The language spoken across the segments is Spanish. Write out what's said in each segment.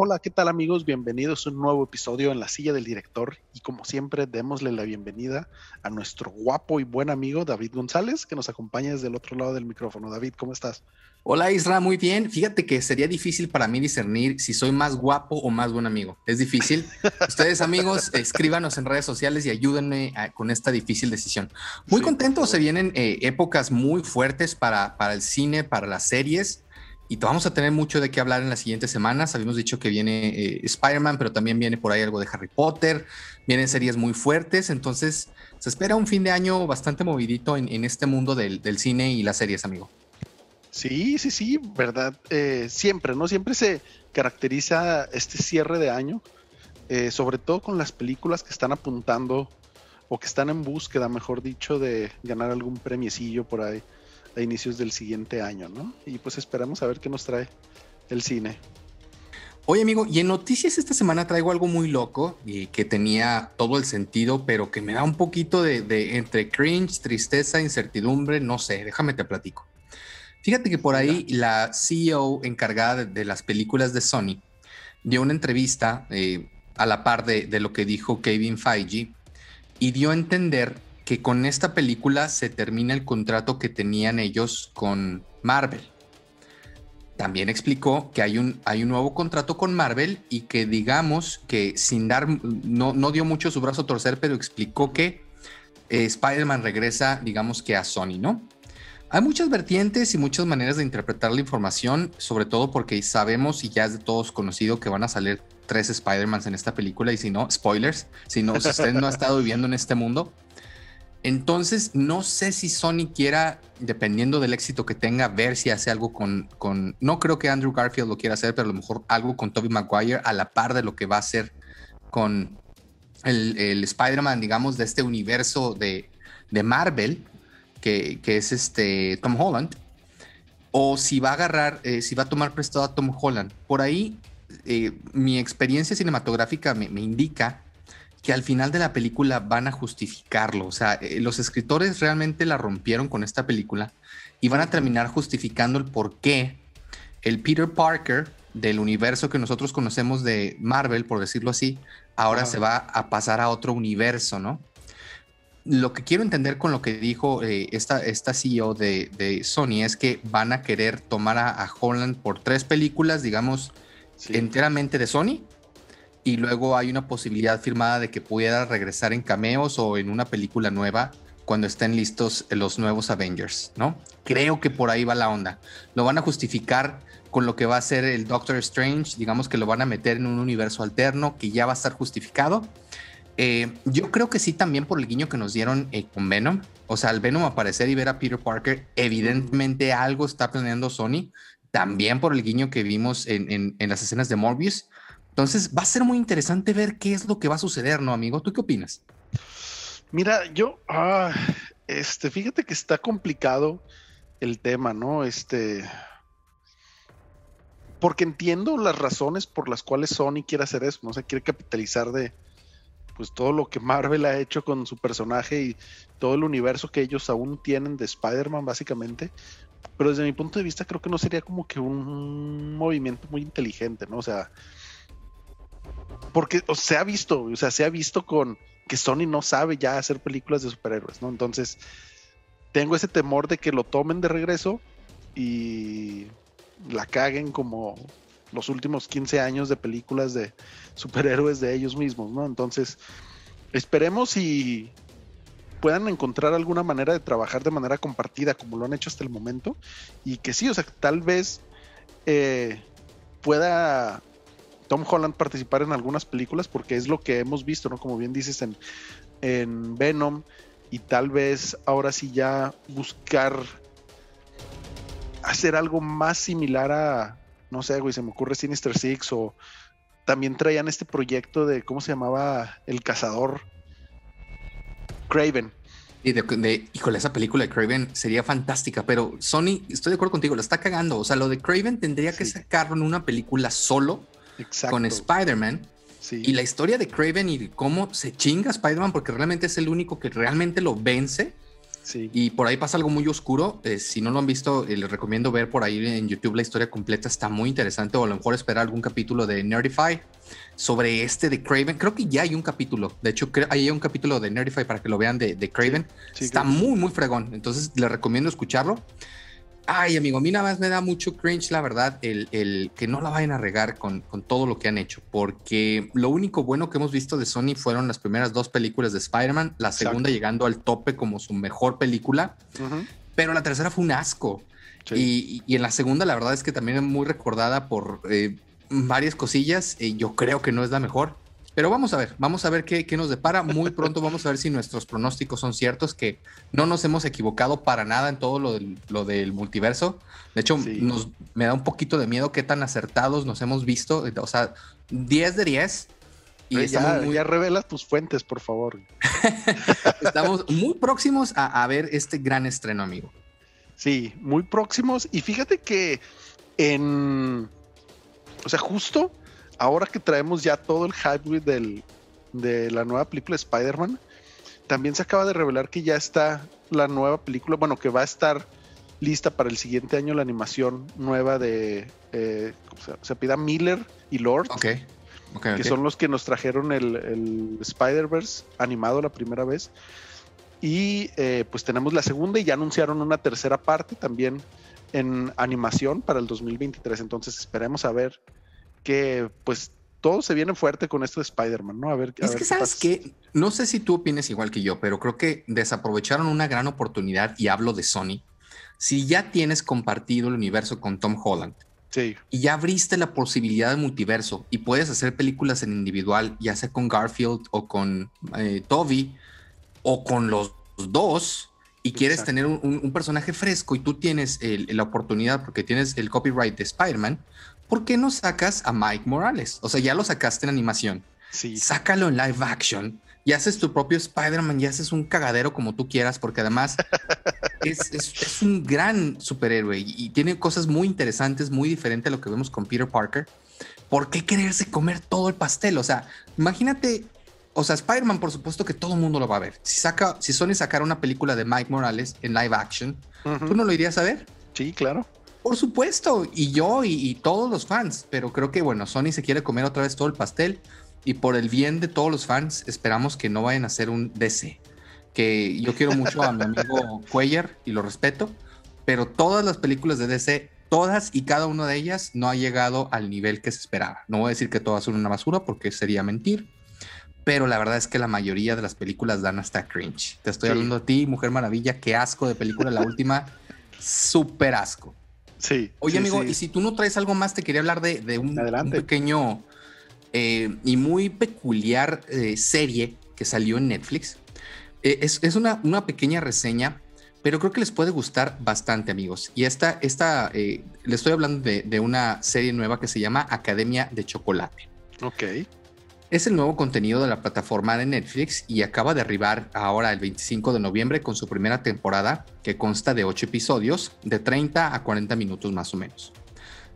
Hola, ¿qué tal amigos? Bienvenidos a un nuevo episodio en la silla del director y como siempre démosle la bienvenida a nuestro guapo y buen amigo David González que nos acompaña desde el otro lado del micrófono. David, ¿cómo estás? Hola Isra, muy bien. Fíjate que sería difícil para mí discernir si soy más guapo o más buen amigo. Es difícil. Ustedes amigos, escríbanos en redes sociales y ayúdenme con esta difícil decisión. Muy contento, se vienen eh, épocas muy fuertes para, para el cine, para las series y vamos a tener mucho de qué hablar en las siguientes semanas. Habíamos dicho que viene eh, Spider-Man, pero también viene por ahí algo de Harry Potter. Vienen series muy fuertes. Entonces, se espera un fin de año bastante movidito en, este mundo del, cine y las series, amigo. Sí, sí, sí, verdad. Eh, siempre, ¿no? Siempre se caracteriza este cierre de año, eh, sobre todo con las películas que están apuntando o que están en búsqueda, mejor dicho, de ganar algún premiecillo por ahí a inicios del siguiente año, ¿no? Y pues esperamos a ver qué nos trae el cine. Oye amigo, y en noticias esta semana traigo algo muy loco y que tenía todo el sentido, pero que me da un poquito de, entre cringe, tristeza, incertidumbre, no sé, déjame te platico. Fíjate que por ahí la CEO encargada de, las películas de Sony dio una entrevista eh, a la par de, de, lo que dijo Kevin Feige y dio a entender que con esta película se termina el contrato que tenían ellos con Marvel. También explicó que hay un, hay un nuevo contrato con Marvel y que digamos que sin dar, no, no dio mucho su brazo a torcer, pero explicó que eh, Spider-Man regresa, digamos que a Sony, ¿no? Hay muchas vertientes y muchas maneras de interpretar la información, sobre todo porque sabemos y ya es de todos conocido que van a salir tres Spider-Mans en esta película y si no, spoilers, si no, si usted no ha estado viviendo en este mundo, entonces, no sé si Sony quiera, dependiendo del éxito que tenga, ver si hace algo con, con, no creo que Andrew Garfield lo quiera hacer, pero a lo mejor algo con Tobey Maguire a la par de lo que va a hacer con el, Spider-Man, digamos, de este universo de, Marvel, que, es este Tom Holland, o si va a agarrar, eh, si va a tomar prestado a Tom Holland. Por ahí, eh, mi experiencia cinematográfica me indica que al final de la película van a justificarlo. O sea, eh, los escritores realmente la rompieron con esta película y van a terminar justificando el por qué el Peter Parker del universo que nosotros conocemos de Marvel, por decirlo así, ahora se va a pasar a otro universo, ¿no? Lo que quiero entender con lo que dijo eh, esta, esta CEO de, Sony es que van a querer tomar a, Holland por tres películas, digamos, enteramente de Sony y luego hay una posibilidad firmada de que pueda regresar en cameos o en una película nueva cuando estén listos los nuevos Avengers, ¿no? Creo que por ahí va la onda. Lo van a justificar con lo que va a ser el Doctor Strange, digamos que lo van a meter en un universo alterno que ya va a estar justificado. Eh, yo creo que sí también por el guiño que nos dieron eh, con Venom. O sea, al Venom aparecer y ver a Peter Parker, evidentemente algo está planeando Sony. También por el guiño que vimos en las escenas de Morbius. Entonces va a ser muy interesante ver qué es lo que va a suceder, ¿no, amigo? ¿Tú qué opinas? Mira, yo, ah, este, fíjate que está complicado el tema, ¿no? Este, porque entiendo las razones por las cuales Sony quiere hacer eso, ¿no? O sea, quiere capitalizar de, pues todo lo que Marvel ha hecho con su personaje y todo el universo que ellos aún tienen de Spider-Man, básicamente. Pero desde mi punto de vista creo que no sería como que un movimiento muy inteligente, ¿no? O sea, porque se ha visto, o sea, se ha visto con que Sony no sabe ya hacer películas de superhéroes, ¿no? Entonces, tengo ese temor de que lo tomen de regreso y la caguen como los últimos 15 años de películas de superhéroes de ellos mismos, ¿no? Entonces, esperemos y puedan encontrar alguna manera de trabajar de manera compartida como lo han hecho hasta el momento y que sí, o sea, tal vez eh, pueda Tom Holland participar en algunas películas porque es lo que hemos visto, ¿no? Como bien dices en, en Venom y tal vez ahora sí ya buscar hacer algo más similar a, no sé, güey, se me ocurre Sinister Six o también traían este proyecto de, ¿cómo se llamaba? El cazador Craven. Y de, de, híjole, esa película de Craven sería fantástica, pero Sony, estoy de acuerdo contigo, lo está cagando. O sea, lo de Craven tendría que sacarlo en una película solo con Spider-Man. Y la historia de Craven y cómo se chinga Spider-Man porque realmente es el único que realmente lo vence. Y por ahí pasa algo muy oscuro. Eh, si no lo han visto, eh, les recomiendo ver por ahí en YouTube la historia completa. Está muy interesante. O a lo mejor esperar algún capítulo de Nerdify sobre este de Craven. Creo que ya hay un capítulo. De hecho, hay un capítulo de Nerdify para que lo vean de, de Craven. Está muy, muy fregón. Entonces, les recomiendo escucharlo. Ay, amigo, a mí nada más me da mucho cringe, la verdad, el, que no la vayan a regar con, todo lo que han hecho, porque lo único bueno que hemos visto de Sony fueron las primeras dos películas de Spider-Man, la segunda llegando al tope como su mejor película, pero la tercera fue un asco. Y, en la segunda, la verdad es que también es muy recordada por eh, varias cosillas, y yo creo que no es la mejor. Pero vamos a ver, vamos a ver qué, nos depara. Muy pronto vamos a ver si nuestros pronósticos son ciertos, que no nos hemos equivocado para nada en todo lo del, lo del multiverso. De hecho, nos, me da un poquito de miedo qué tan acertados nos hemos visto. O sea, 10 de 10. Y ya, ya revelas tus fuentes, por favor. estamos muy próximos a, a ver este gran estreno, amigo. Sí, muy próximos. Y fíjate que en. O sea, justo ahora que traemos ya todo el hype del, de la nueva película Spider-Man, también se acaba de revelar que ya está la nueva película, bueno, que va a estar lista para el siguiente año la animación nueva de, eh, se, pida Miller y Lord. Okay. que son los que nos trajeron el, Spider-Verse animado la primera vez. Y eh, pues tenemos la segunda y ya anunciaron una tercera parte también en animación para el 2023. Entonces esperemos a ver que pues todo se viene fuerte con esto de Spider-Man, ¿no? A ver. es que sabes que no sé si tú opines igual que yo, pero creo que desaprovecharon una gran oportunidad y hablo de Sony. Si ya tienes compartido el universo con Tom Holland sí. y ya abriste la posibilidad de multiverso y puedes hacer películas en individual, ya sea con Garfield o con eh, Toby o con los dos, y quieres tener un, personaje fresco y tú tienes la oportunidad porque tienes el copyright de Spider-Man, ¿por qué no sacas a Mike Morales? O sea, ya lo sacaste en animación. Sí. Sácalo en live action y haces tu propio Spider-Man y haces un cagadero como tú quieras, porque además es, un gran superhéroe y, tiene cosas muy interesantes, muy diferentes a lo que vemos con Peter Parker. ¿Por qué quererse comer todo el pastel? O sea, imagínate, o sea, Spider-Man, por supuesto que todo el mundo lo va a ver. Si, saca, si Sony sacara una película de Mike Morales en live action, ¿tú no lo irías a ver? Sí, claro. Por supuesto, y yo y, todos los fans, pero creo que bueno, Sony se quiere comer otra vez todo el pastel y por el bien de todos los fans esperamos que no vayan a hacer un DC. Que yo quiero mucho a mi amigo Cuellar y lo respeto, pero todas las películas de DC, todas y cada una de ellas no ha llegado al nivel que se esperaba. No voy a decir que todas son una basura porque sería mentir, pero la verdad es que la mayoría de las películas dan hasta cringe. Te estoy hablando a ti, Mujer Maravilla, qué asco de película, la última, súper asco. Sí. Oye, amigo, y si tú no traes algo más, te quería hablar de, un, pequeño eh, y muy peculiar eh, serie que salió en Netflix. Eh, es, una, una, pequeña reseña, pero creo que les puede gustar bastante, amigos. Y esta, esta le estoy hablando de, de, una serie nueva que se llama Academia de Chocolate. Ok. Es el nuevo contenido de la plataforma de Netflix y acaba de arribar ahora el 25 de noviembre con su primera temporada que consta de 8 episodios de 30 a 40 minutos más o menos.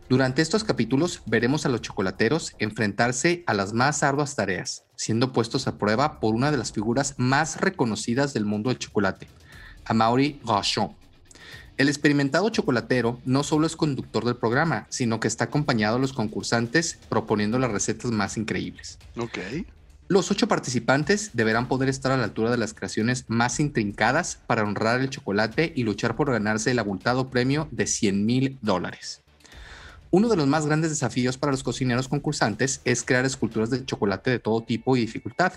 Durante estos capítulos veremos a los chocolateros enfrentarse a las más arduas tareas, siendo puestos a prueba por una de las figuras más reconocidas del mundo del chocolate, Amaury Rochon, el experimentado chocolatero no solo es conductor del programa, sino que está acompañado a los concursantes proponiendo las recetas más increíbles. Ok. Los ocho participantes deberán poder estar a la altura de las creaciones más intrincadas para honrar el chocolate y luchar por ganarse el abultado premio de 100 mil dólares. Uno de los más grandes desafíos para los cocineros concursantes es crear esculturas de chocolate de todo tipo y dificultad,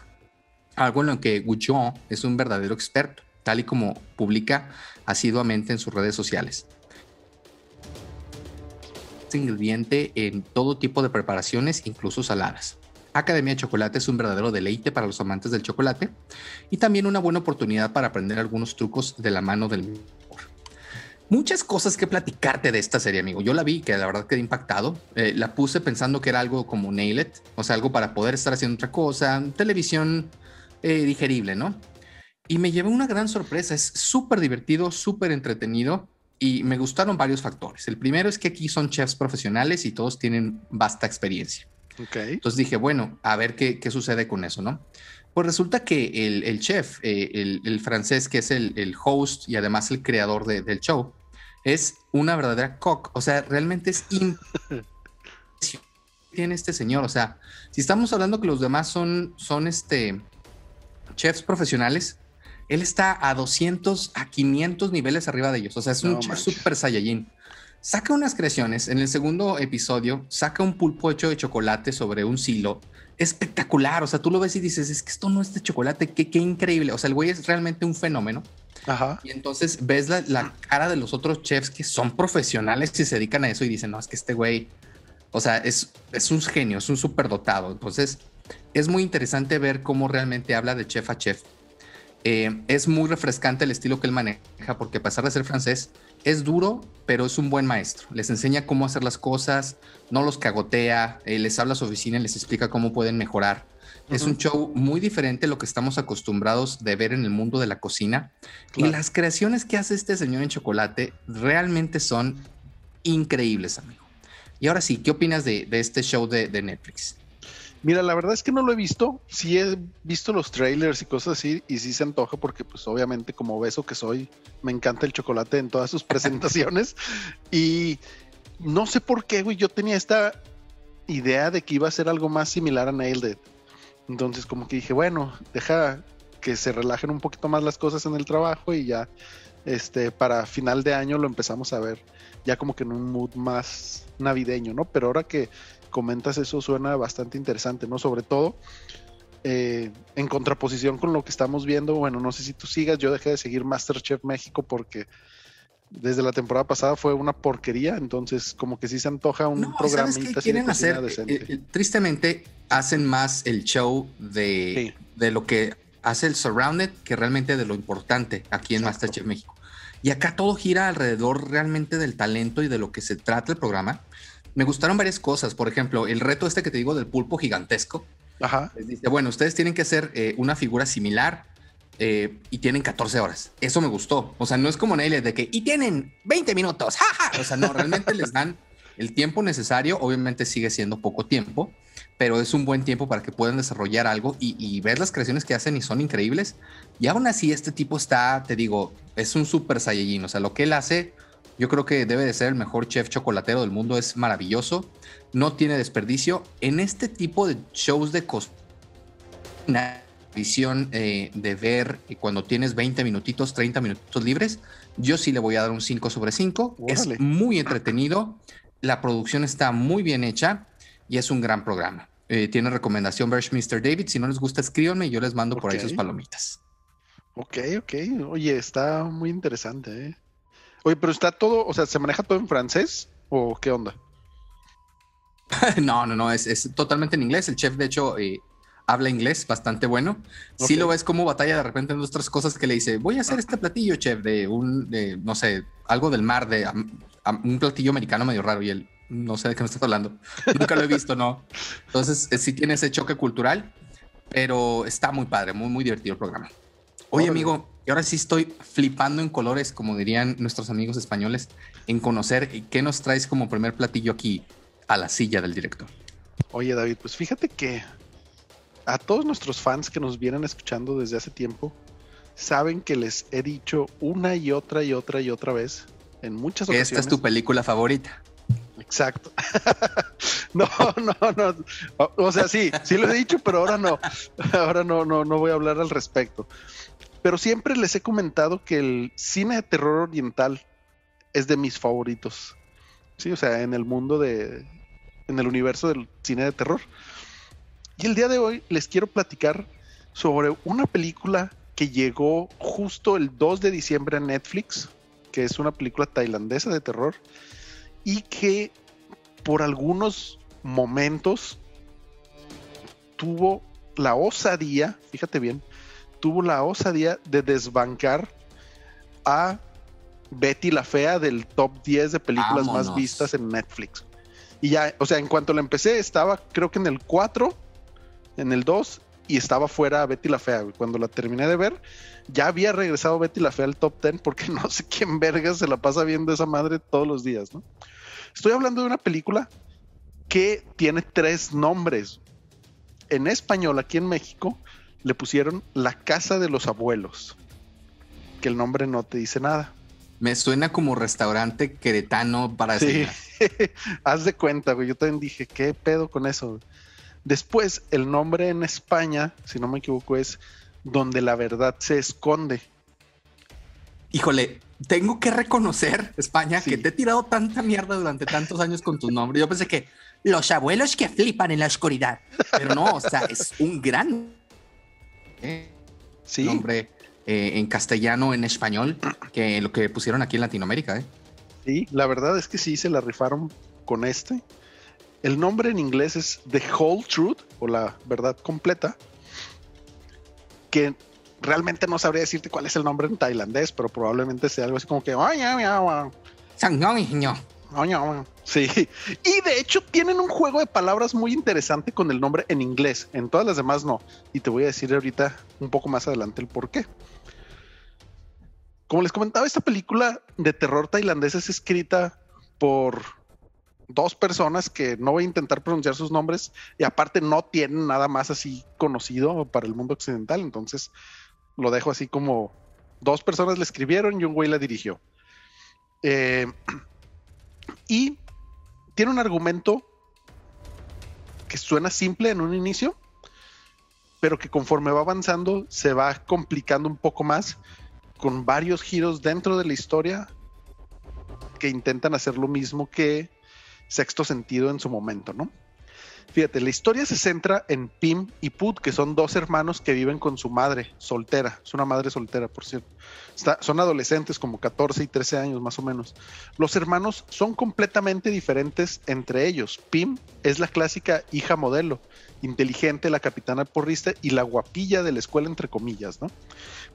algo en lo que Goujon es un verdadero experto tal y como publica asiduamente en sus redes sociales. Este ingrediente en todo tipo de preparaciones, incluso saladas. Academia de Chocolate es un verdadero deleite para los amantes del chocolate y también una buena oportunidad para aprender algunos trucos de la mano del mejor. Muchas cosas que platicarte de esta serie, amigo. Yo la vi, que la verdad quedé impactado. Eh, la puse pensando que era algo como Nail It, o sea, algo para poder estar haciendo otra cosa, televisión eh, digerible, ¿no? Y me llevé una gran sorpresa. Es súper divertido, súper entretenido y me gustaron varios factores. El primero es que aquí son chefs profesionales y todos tienen vasta experiencia. Entonces dije, bueno, a ver qué, qué sucede con eso, ¿no? Pues resulta que el, chef, eh, el, francés que es el, host y además el creador del show, es una verdadera cock. O sea, realmente es tiene este señor. O sea, si estamos hablando que los demás son, son este chefs profesionales, él está a 200, a 500 niveles arriba de ellos. O sea, es un chef super saiyajin. Saca unas creaciones. En el segundo episodio, saca un pulpo hecho de chocolate sobre un silo. Espectacular. O sea, tú lo ves y dices, es que esto no es de chocolate. Qué, qué increíble. O sea, el güey es realmente un fenómeno. Ajá. Y entonces ves la, la, cara de los otros chefs que son profesionales y se dedican a eso y dicen, no, es que este güey, o sea, es, es un genio, es un superdotado. Entonces, es muy interesante ver cómo realmente habla de chef a chef. Eh, es muy refrescante el estilo que él maneja, porque a pesar de ser francés, es duro, pero es un buen maestro. Les enseña cómo hacer las cosas, no los cagotea, eh, les habla a su oficina y les explica cómo pueden mejorar. Es un show muy diferente a lo que estamos acostumbrados de ver en el mundo de la cocina. Y las creaciones que hace este señor en chocolate realmente son increíbles, amigo. Y ahora sí, ¿qué opinas de, este show de, Netflix? Mira, la verdad es que no lo he visto. Sí he visto los trailers y cosas así y sí se antoja porque pues obviamente como beso que soy, me encanta el chocolate en todas sus presentaciones. y no sé por qué, güey, yo tenía esta idea de que iba a ser algo más similar a Nailed It. Entonces como que dije, bueno, deja que se relajen un poquito más las cosas en el trabajo y ya este para final de año lo empezamos a ver ya como que en un mood más navideño, ¿no? Pero ahora que comentas eso suena bastante interesante, ¿no? Sobre todo eh, en contraposición con lo que estamos viendo, bueno, no sé si tú sigas, yo dejé de seguir Masterchef México porque desde la temporada pasada fue una porquería, entonces como que sí se antoja un no, programita quieren hacer? Eh, eh, tristemente hacen más el show de, de lo que hace el surrounded que realmente de lo importante aquí en Masterchef México. Y acá todo gira alrededor realmente del talento y de lo que se trata el programa. Me gustaron varias cosas, por ejemplo, el reto este que te digo del pulpo gigantesco. Ajá. Les dice, bueno, ustedes tienen que hacer eh, una figura similar eh, y tienen 14 horas. Eso me gustó. O sea, no es como Nelly de que, y tienen 20 minutos. ¡Ja, O sea, no, realmente les dan el tiempo necesario. Obviamente sigue siendo poco tiempo, pero es un buen tiempo para que puedan desarrollar algo y, ver las creaciones que hacen y son increíbles. Y aún así, este tipo está, te digo, es un super saiyajin. O sea, lo que él hace, yo creo que debe de ser el mejor chef chocolatero del mundo. Es maravilloso, no tiene desperdicio. En este tipo de shows de cocina, visión eh, de ver cuando tienes 20 minutitos, 30 minutitos libres, yo sí le voy a dar un 5 sobre 5. Es muy entretenido, la producción está muy bien hecha y es un gran programa. Eh, tiene recomendación Mr. David. Si no les gusta, escríbanme y yo les mando por ahí sus palomitas. Ok, ok. Oye, está muy interesante. ¿eh? Oye, pero está todo, o sea, ¿se maneja todo en francés o qué onda? no, no, no, es, totalmente en inglés. El chef, de hecho, eh, habla inglés bastante bueno. Si Sí lo ves como batalla de repente en otras cosas que le dice, voy a hacer este platillo, chef, de un, de, no sé, algo del mar, de un platillo americano medio raro y él, no sé de qué me estás hablando. Nunca lo he visto, ¿no? Entonces, eh, sí tiene ese choque cultural, pero está muy padre, muy, muy divertido el programa. Oye, amigo, y ahora sí estoy flipando en colores, como dirían nuestros amigos españoles, en conocer qué nos traes como primer platillo aquí a la silla del director. Oye, David, pues fíjate que a todos nuestros fans que nos vienen escuchando desde hace tiempo, saben que les he dicho una y otra y otra y otra vez en muchas ocasiones. Esta es tu película favorita. Exacto. no, no, no. O sea, sí, sí lo he dicho, pero ahora no. Ahora no, no, no voy a hablar al respecto. Pero siempre les he comentado que el cine de terror oriental es de mis favoritos. Sí, o sea, en el mundo de. en el universo del cine de terror. Y el día de hoy les quiero platicar sobre una película que llegó justo el 2 de diciembre a Netflix, que es una película tailandesa de terror y que por algunos momentos tuvo la osadía, fíjate bien, tuvo la osadía de desbancar a Betty la Fea del top 10 de películas más vistas en Netflix. Y ya, o sea, en cuanto la empecé, estaba creo que en el 4, en el 2, y estaba fuera Betty la Fea. Cuando la terminé de ver, ya había regresado Betty la Fea al top 10 porque no sé quién verga se la pasa viendo esa madre todos los días, ¿no? Estoy hablando de una película que tiene tres nombres. En español, aquí en México, le pusieron La Casa de los Abuelos, que el nombre no te dice nada. Me suena como restaurante queretano para Sí, haz de cuenta, güey. Yo también dije, ¿qué pedo con eso? Después, el nombre en España, si no me equivoco, es Donde la verdad se esconde. Híjole, tengo que reconocer, España, Sí. que te he tirado tanta mierda durante tantos años con tu nombre. Yo pensé que los abuelos que flipan en la oscuridad. Pero no, o sea, es un gran eh, Sí, nombre eh, en castellano, en español, que lo que pusieron aquí en Latinoamérica. ¿eh? sí, la verdad es que sí se la rifaron con este. El nombre en inglés es The Whole Truth o la verdad completa, que realmente no sabría decirte cuál es el nombre en tailandés, pero probablemente sea algo así como que. Sí, y de hecho tienen un juego de palabras muy interesante con el nombre en inglés, en todas las demás no, y te voy a decir ahorita un poco más adelante el por qué. Como les comentaba, esta película de terror tailandesa es escrita por dos personas que no voy a intentar pronunciar sus nombres y aparte no tienen nada más así conocido para el mundo occidental, entonces lo dejo así como dos personas le escribieron y un güey la dirigió. Eh, y tiene un argumento que suena simple en un inicio, pero que conforme va avanzando se va complicando un poco más con varios giros dentro de la historia que intentan hacer lo mismo que Sexto Sentido en su momento, ¿no? Fíjate, la historia se centra en Pim y Put, que son dos hermanos que viven con su madre soltera. Es una madre soltera, por cierto. Son adolescentes, como 14 y 13 años más o menos. Los hermanos son completamente diferentes entre ellos. Pim es la clásica hija modelo, inteligente, la capitana porrista y la guapilla de la escuela, entre comillas, ¿no?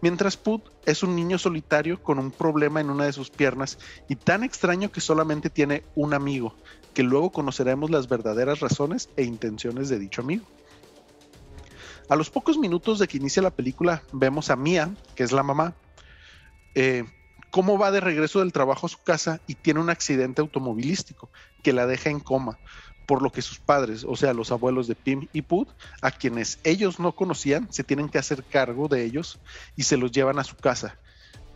Mientras Put es un niño solitario con un problema en una de sus piernas y tan extraño que solamente tiene un amigo, que luego conoceremos las verdaderas razones e intenciones de dicho amigo. A los pocos minutos de que inicia la película, vemos a Mia, que es la mamá, eh, cómo va de regreso del trabajo a su casa y tiene un accidente automovilístico que la deja en coma, por lo que sus padres, o sea, los abuelos de Pim y Put, a quienes ellos no conocían, se tienen que hacer cargo de ellos y se los llevan a su casa,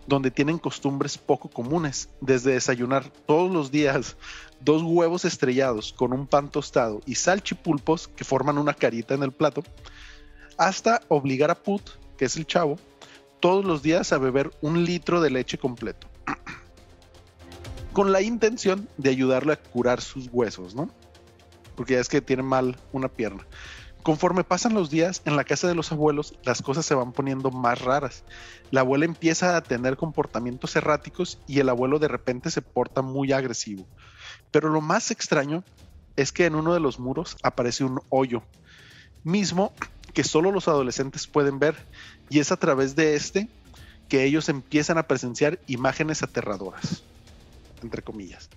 donde tienen costumbres poco comunes, desde desayunar todos los días dos huevos estrellados con un pan tostado y salchipulpos que forman una carita en el plato, hasta obligar a Put, que es el chavo, todos los días a beber un litro de leche completo, con la intención de ayudarle a curar sus huesos, ¿no? Porque ya es que tiene mal una pierna. Conforme pasan los días, en la casa de los abuelos las cosas se van poniendo más raras. La abuela empieza a tener comportamientos erráticos y el abuelo de repente se porta muy agresivo. Pero lo más extraño es que en uno de los muros aparece un hoyo, mismo que solo los adolescentes pueden ver, y es a través de este que ellos empiezan a presenciar imágenes aterradoras, entre comillas.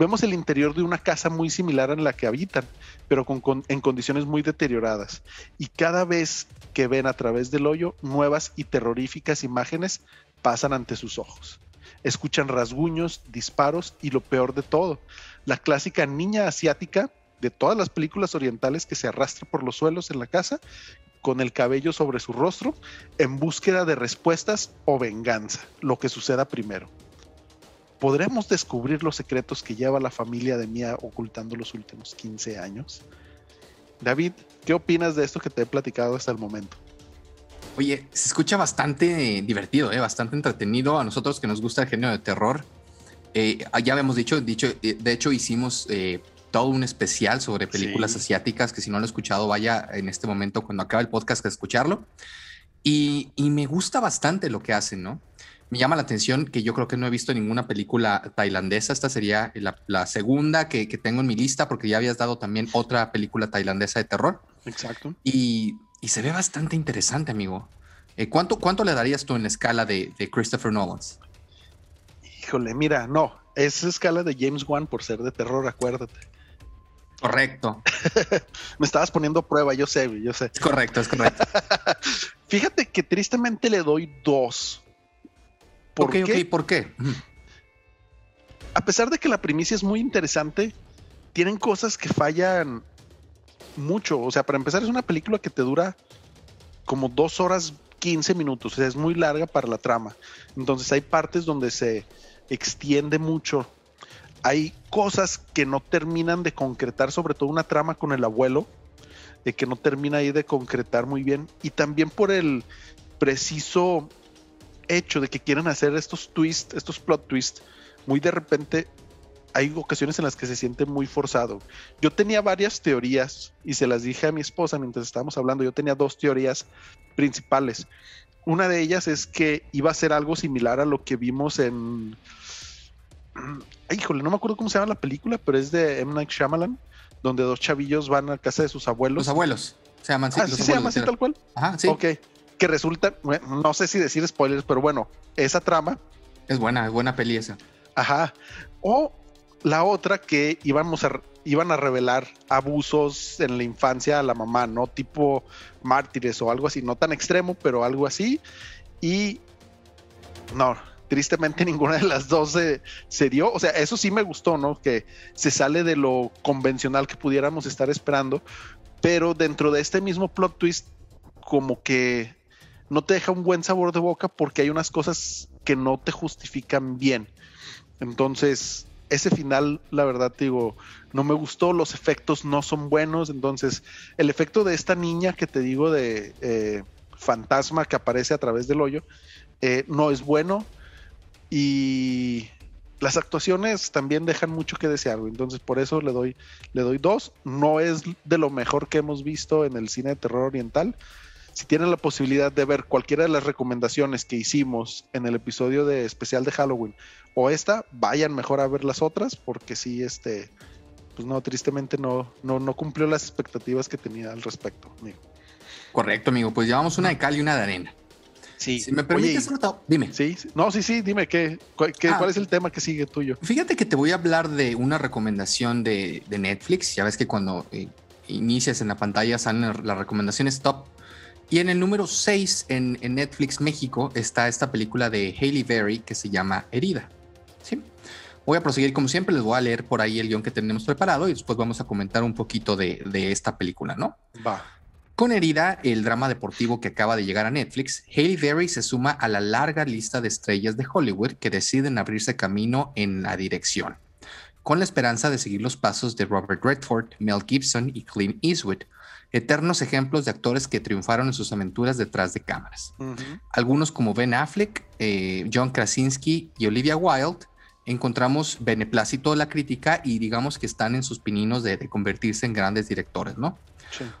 Vemos el interior de una casa muy similar a la que habitan, pero con, con- en condiciones muy deterioradas. Y cada vez que ven a través del hoyo, nuevas y terroríficas imágenes pasan ante sus ojos. Escuchan rasguños, disparos y lo peor de todo, la clásica niña asiática de todas las películas orientales que se arrastra por los suelos en la casa con el cabello sobre su rostro en búsqueda de respuestas o venganza, lo que suceda primero. ¿Podremos descubrir los secretos que lleva la familia de Mia ocultando los últimos 15 años? David, ¿qué opinas de esto que te he platicado hasta el momento? Oye, se escucha bastante eh, divertido, eh, bastante entretenido. A nosotros que nos gusta el género de terror, eh, ya habíamos dicho, dicho eh, de hecho hicimos eh, todo un especial sobre películas Sí. asiáticas, que si no lo he escuchado, vaya en este momento cuando acabe el podcast a escucharlo. Y, y me gusta bastante lo que hacen, ¿no? Me llama la atención que yo creo que no he visto ninguna película tailandesa. Esta sería la, la segunda que, que tengo en mi lista porque ya habías dado también otra película tailandesa de terror Exacto. y, y se ve bastante interesante, amigo. Eh, ¿cuánto, ¿Cuánto le darías tú en la escala de, de Christopher Nolan? Híjole, mira, no, es escala de James Wan por ser de terror, acuérdate. Correcto, Me estabas poniendo prueba, yo sé, yo sé. es correcto, es correcto. Fíjate que tristemente le doy dos. ¿Por qué? ¿por qué? A pesar de que la primicia es muy interesante, tienen cosas que fallan mucho. O sea, para empezar, es una película que te dura como dos horas 15 minutos. O sea, es muy larga para la trama. Entonces hay partes donde se extiende mucho. Hay cosas que no terminan de concretar, sobre todo una trama con el abuelo, de que no termina ahí de concretar muy bien. Y también por el preciso hecho de que quieren hacer estos twists, estos plot twists, muy de repente hay ocasiones en las que se siente muy forzado. Yo tenía varias teorías y se las dije a mi esposa mientras estábamos hablando. Yo tenía dos teorías principales. Una de ellas es que iba a ser algo similar a lo que vimos en. Híjole, no me acuerdo cómo se llama la película, pero es de M. Night Shyamalan, donde dos chavillos van a casa de sus abuelos. Los abuelos. Se llaman así. Ah, ¿sí se llama así tal cual? Ajá, sí. Ok. Que resulta, no sé si decir spoilers, pero bueno, esa trama. Es buena, es buena peli esa. Ajá. O la otra que íbamos a, iban a revelar abusos en la infancia a la mamá, ¿no? Tipo mártires o algo así, no tan extremo, pero algo así. Y no, tristemente ninguna de las dos se, se, dio. O sea, eso sí me gustó, ¿no? Que se sale de lo convencional que pudiéramos estar esperando, pero dentro de este mismo plot twist, como que no te deja un buen sabor de boca porque hay unas cosas que no te justifican bien. Entonces, ese final, la verdad, digo, no me gustó, los efectos no son buenos, entonces el efecto de esta niña que te digo de eh, fantasma que aparece a través del hoyo, eh, no es bueno. Y las actuaciones también dejan mucho que desear, entonces por eso le doy, le doy dos, no es de lo mejor que hemos visto en el cine de terror oriental, si tienen la posibilidad de ver cualquiera de las recomendaciones que hicimos en el episodio de especial de Halloween o esta, vayan mejor a ver las otras, porque sí, este, pues no, tristemente no, no, no cumplió las expectativas que tenía al respecto, amigo. Correcto, amigo. Pues llevamos una de cal y una de arena. Sí. Si me permites, dime. Sí, no, sí, sí, dime, ¿qué, cuál, ah. cuál, es el tema que sigue tuyo? Fíjate que te voy a hablar de una recomendación de, de Netflix. Ya ves que cuando eh, inicias en la pantalla salen las recomendaciones top y en el número 6 en, Netflix México está esta película de Haley Berry que se llama Herida. ¿Sí? Voy a proseguir como siempre, les voy a leer por ahí el guion que tenemos preparado y después vamos a comentar un poquito de, esta película, ¿no? Va. Con Herida, el drama deportivo que acaba de llegar a Netflix, Haley Berry se suma a la larga lista de estrellas de Hollywood que deciden abrirse camino en la dirección, con la esperanza de seguir los pasos de Robert Redford, Mel Gibson y Clint Eastwood, eternos ejemplos de actores que triunfaron en sus aventuras detrás de cámaras. Algunos como Ben Affleck, eh, John Krasinski y Olivia Wilde encontramos beneplácito de la crítica y digamos que están en sus pininos de, convertirse en grandes directores, ¿no?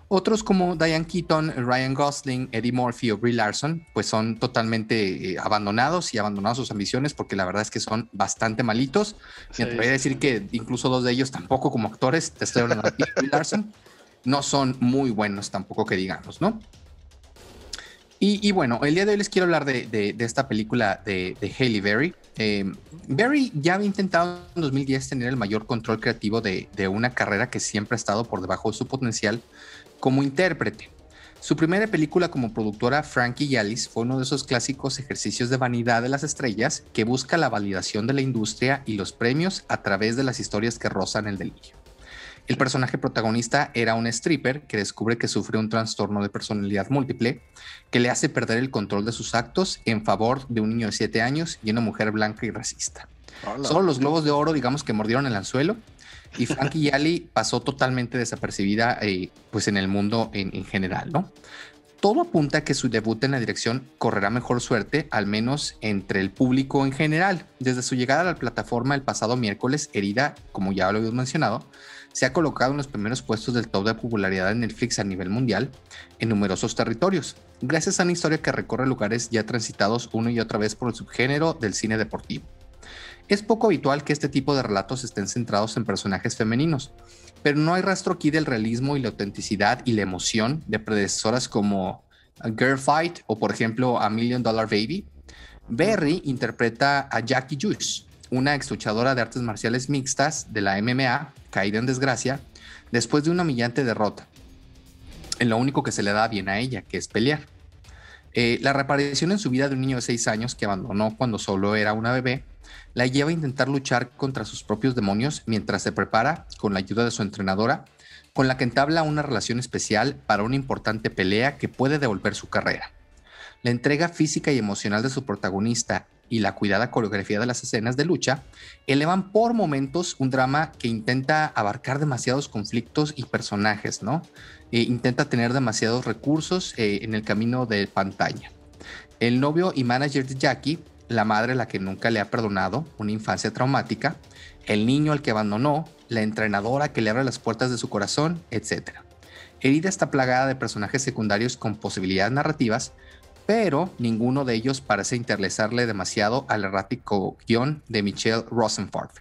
Otros como Diane Keaton, Ryan Gosling, Eddie Murphy o Brie Larson, pues son totalmente eh, abandonados y abandonados sus ambiciones porque la verdad es que son bastante malitos. Me atrevería a decir que incluso dos de ellos tampoco como actores, te estoy hablando de Brie Larson no son muy buenos tampoco que digamos, ¿no? Y, bueno, el día de hoy les quiero hablar de, esta película de, de Haley Berry. Eh, Berry ya había intentado en 2010 tener el mayor control creativo de, una carrera que siempre ha estado por debajo de su potencial como intérprete. Su primera película como productora, Frankie y Alice, fue uno de esos clásicos ejercicios de vanidad de las estrellas que busca la validación de la industria y los premios a través de las historias que rozan el delirio. El personaje protagonista era un stripper que descubre que sufre un trastorno de personalidad múltiple que le hace perder el control de sus actos en favor de un niño de 7 años y una mujer blanca y racista. Solo los globos de oro, digamos que mordieron el anzuelo y Frankie Yali pasó totalmente desapercibida eh, pues en el mundo en, en general, ¿no? Todo apunta a que su debut en la dirección correrá mejor suerte, al menos entre el público en general. Desde su llegada a la plataforma el pasado miércoles, herida, como ya lo habíamos mencionado, se ha colocado en los primeros puestos del top de popularidad de Netflix a nivel mundial en numerosos territorios, gracias a una historia que recorre lugares ya transitados una y otra vez por el subgénero del cine deportivo. Es poco habitual que este tipo de relatos estén centrados en personajes femeninos, pero no hay rastro aquí del realismo y la autenticidad y la emoción de predecesoras como Girl Fight o por ejemplo A Million Dollar Baby. Berry interpreta a Jackie Juice, una ex luchadora de artes marciales mixtas de la MMA, caída en desgracia, después de una humillante derrota, en lo único que se le da bien a ella, que es pelear. Eh, la reaparición en su vida de un niño de 6 años que abandonó cuando solo era una bebé la lleva a intentar luchar contra sus propios demonios mientras se prepara, con la ayuda de su entrenadora, con la que entabla una relación especial para una importante pelea que puede devolver su carrera. La entrega física y emocional de su protagonista y la cuidada coreografía de las escenas de lucha elevan por momentos un drama que intenta abarcar demasiados conflictos y personajes, ¿no? E intenta tener demasiados recursos eh, en el camino de pantalla. El novio y manager de Jackie, la madre a la que nunca le ha perdonado una infancia traumática, el niño al que abandonó, la entrenadora que le abre las puertas de su corazón, etc. Herida está plagada de personajes secundarios con posibilidades narrativas, pero ninguno de ellos parece interlazarle demasiado al errático guion de Michelle Rosenfarth.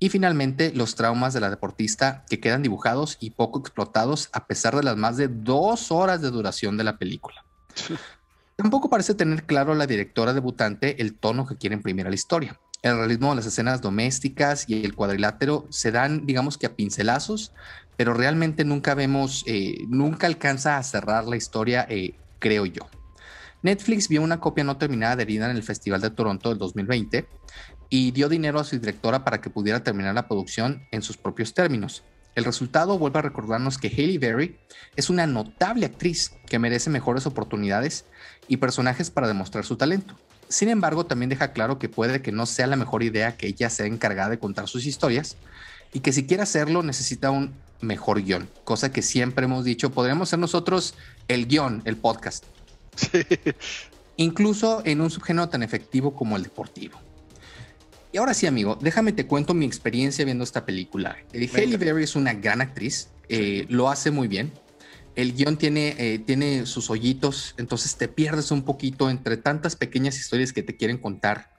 Y finalmente, los traumas de la deportista que quedan dibujados y poco explotados a pesar de las más de dos horas de duración de la película. Tampoco parece tener claro la directora debutante el tono que quiere imprimir a la historia. El realismo de las escenas domésticas y el cuadrilátero se dan, digamos que a pincelazos, pero realmente nunca vemos, eh, nunca alcanza a cerrar la historia, eh, creo yo. Netflix vio una copia no terminada de Herida en el Festival de Toronto del 2020 y dio dinero a su directora para que pudiera terminar la producción en sus propios términos. El resultado vuelve a recordarnos que Hailey Berry es una notable actriz que merece mejores oportunidades y personajes para demostrar su talento. Sin embargo, también deja claro que puede que no sea la mejor idea que ella sea encargada de contar sus historias y que si quiere hacerlo necesita un mejor guion, cosa que siempre hemos dicho, podríamos ser nosotros el guion, el podcast. Incluso en un subgénero tan efectivo como el deportivo. Y ahora sí, amigo, déjame te cuento mi experiencia viendo esta película. Eh, Berry es una gran actriz, eh, lo hace muy bien. El guion tiene, eh, tiene sus hoyitos, entonces te pierdes un poquito entre tantas pequeñas historias que te quieren contar.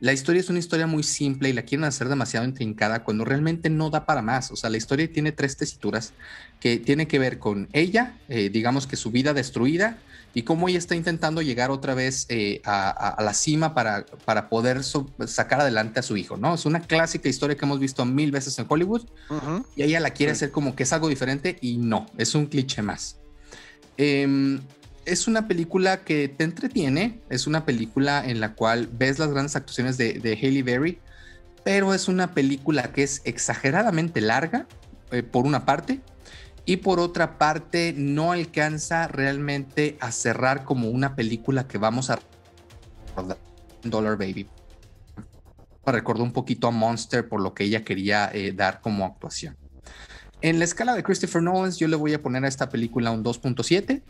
La historia es una historia muy simple y la quieren hacer demasiado intrincada cuando realmente no da para más. O sea, la historia tiene tres tesituras que tiene que ver con ella, digamos que su vida destruida, y cómo ella está intentando llegar otra vez eh, a, la cima para, para poder sacar adelante a su hijo, ¿no? Es una clásica historia que hemos visto mil veces en Hollywood y ella la quiere hacer como que es algo diferente y no, es un cliché más. Em, es una película que te entretiene, es una película en la cual ves las grandes actuaciones de, de Hailey Berry, pero es una película que es exageradamente larga, eh, por una parte, y por otra parte no alcanza realmente a cerrar como una película que vamos a Dollar Baby. Recordó un poquito a Monster por lo que ella quería eh, dar como actuación. En la escala de Christopher Nolan, yo le voy a poner a esta película un 2.7.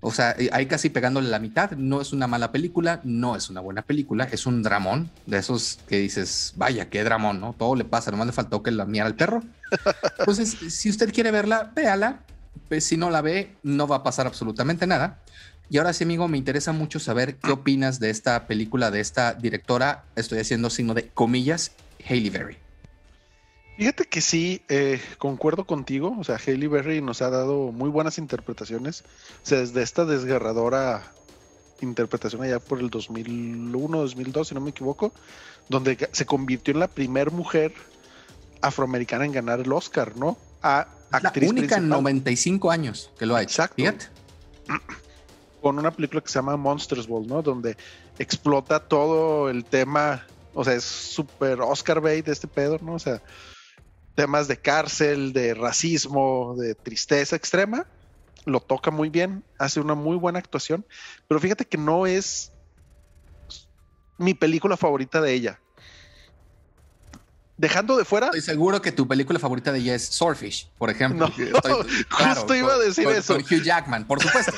O sea, eh, ahí casi pegándole la mitad. No es una mala película, no es una buena película, es un dramón de esos que dices, vaya, qué dramón, ¿no? Todo le pasa, nomás le faltó que la miara al perro. Entonces, si usted quiere verla, véala. Pues, si no la ve, no va a pasar absolutamente nada. Y ahora sí, amigo, me interesa mucho saber qué opinas de esta película, de esta directora. Estoy haciendo signo de comillas, Hailey Berry. Fíjate que sí, eh, concuerdo contigo. O sea, Haley Berry nos ha dado muy buenas interpretaciones. O sea, desde esta desgarradora interpretación allá por el 2001, 2002, si no me equivoco, donde se convirtió en la primera mujer afroamericana en ganar el Oscar, ¿no? A actriz la única en 95 años que lo ha hecho. Exacto. Fíjate. Con una película que se llama Monsters Ball, ¿no? Donde explota todo el tema, o sea, es súper Oscar bait este pedo, ¿no? O sea, temas de cárcel, de racismo, de tristeza extrema. Lo toca muy bien, hace una muy buena actuación, pero fíjate que no es mi película favorita de ella. Dejando de fuera. Estoy seguro que tu película favorita de ella es Swordfish, por ejemplo. justo iba a decir eso. Hugh Jackman, por supuesto.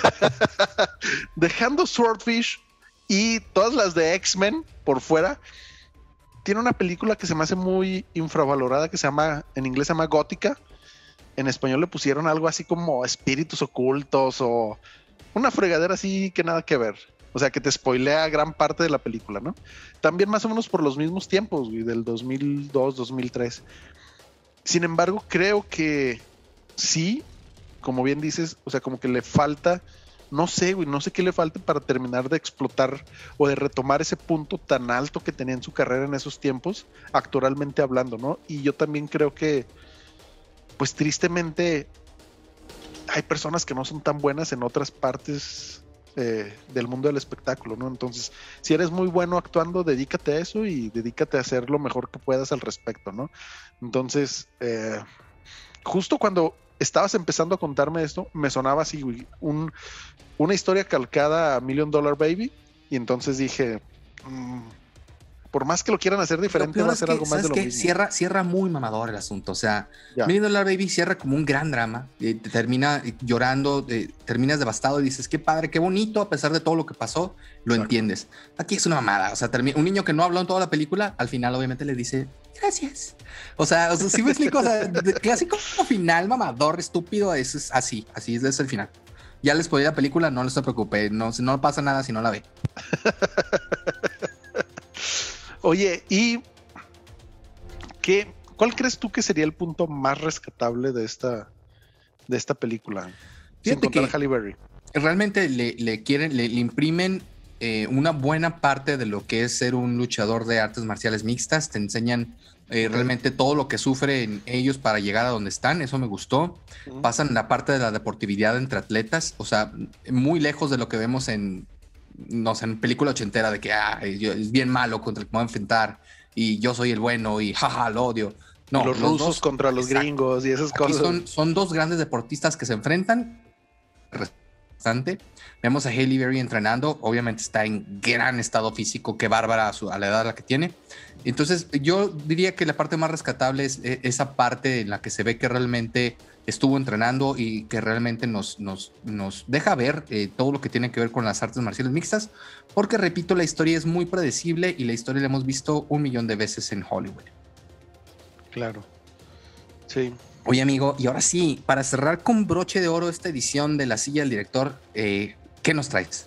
Dejando Swordfish y todas las de X-Men por fuera, tiene una película que se me hace muy infravalorada que se llama, en inglés se llama Gótica. En español le pusieron algo así como espíritus ocultos o una fregadera así que nada que ver. O sea, que te spoilea gran parte de la película, ¿no? También más o menos por los mismos tiempos, del 2002, 2003. Sin embargo, creo que sí, como bien dices, o sea, como que le falta no sé, güey, no sé qué le falta para terminar de explotar o de retomar ese punto tan alto que tenía en su carrera en esos tiempos, actoralmente hablando, ¿no? Y yo también creo que, pues tristemente, hay personas que no son tan buenas en otras partes eh, del mundo del espectáculo, ¿no? Entonces, si eres muy bueno actuando, dedícate a eso y dedícate a hacer lo mejor que puedas al respecto, ¿no? Entonces, eh, justo cuando estabas empezando a contarme esto, me sonaba así, un, una historia calcada a Million Dollar Baby, y entonces dije, mm, por más que lo quieran hacer diferente, va a ser algo más de lo mismo. Cierra, cierra muy mamador el asunto. O sea, Million Dollar Baby cierra como un gran drama. te termina llorando, terminas devastado y dices, qué padre, qué bonito, a pesar de todo lo que pasó, lo entiendes. Aquí es una mamada. O sea, un niño que no habló en toda la película, al final obviamente le dice, gracias. O sea, si me explico, o sea, clásico final mamador, estúpido, es así, así es, el final. Ya les podía la película, no les preocupe, no, no pasa nada si no la ve. Oye, ¿y qué, cuál crees tú que sería el punto más rescatable de esta, de esta película? Fíjate que realmente le, quieren, le, imprimen eh, una buena parte de lo que es ser un luchador de artes marciales mixtas. Te enseñan eh, realmente todo lo que sufren ellos para llegar a donde están. Eso me gustó. Pasan la parte de la deportividad entre atletas, o sea, muy lejos de lo que vemos en no sé, en película ochentera de que ah, es bien malo contra el que me voy a enfrentar y yo soy el bueno y jaja, lo odio. No, los, rusos contra los gringos y esas cosas. Son, son dos grandes deportistas que se enfrentan. Bastante. Vemos a Haley Berry entrenando. Obviamente está en gran estado físico. Qué bárbara a, su, a la edad a la que tiene. Entonces, yo diría que la parte más rescatable es e, esa parte en la que se ve que realmente estuvo entrenando y que realmente nos, nos, nos deja ver eh, todo lo que tiene que ver con las artes marciales mixtas, porque repito, la historia es muy predecible y la historia la hemos visto un millón de veces en Hollywood. Claro. Sí. Oye, amigo, y ahora sí, para cerrar con broche de oro esta edición de La Silla del Director, eh, ¿qué nos traes?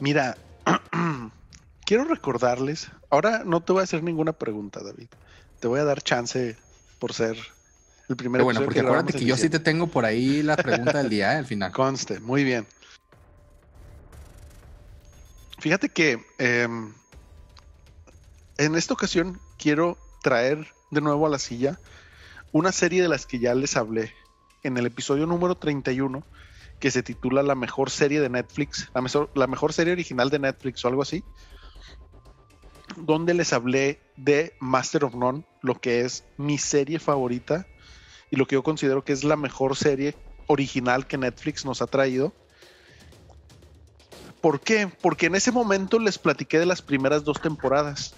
Mira, quiero recordarles, ahora no te voy a hacer ninguna pregunta, David. Te voy a dar chance por ser el primer bueno, porque acuérdate que yo sí te tengo por ahí la pregunta del día, ¿eh? al final. Conste, muy bien. Fíjate que em, en esta ocasión quiero traer de nuevo a la silla una serie de las que ya les hablé en el episodio número 31, que se titula La mejor serie de Netflix, la mejor, la mejor serie original de Netflix o algo así, donde les hablé de Master of None, lo que es mi serie favorita y lo que yo considero que es la mejor serie original que Netflix nos ha traído. ¿Por qué? Porque en ese momento les platiqué de las primeras dos temporadas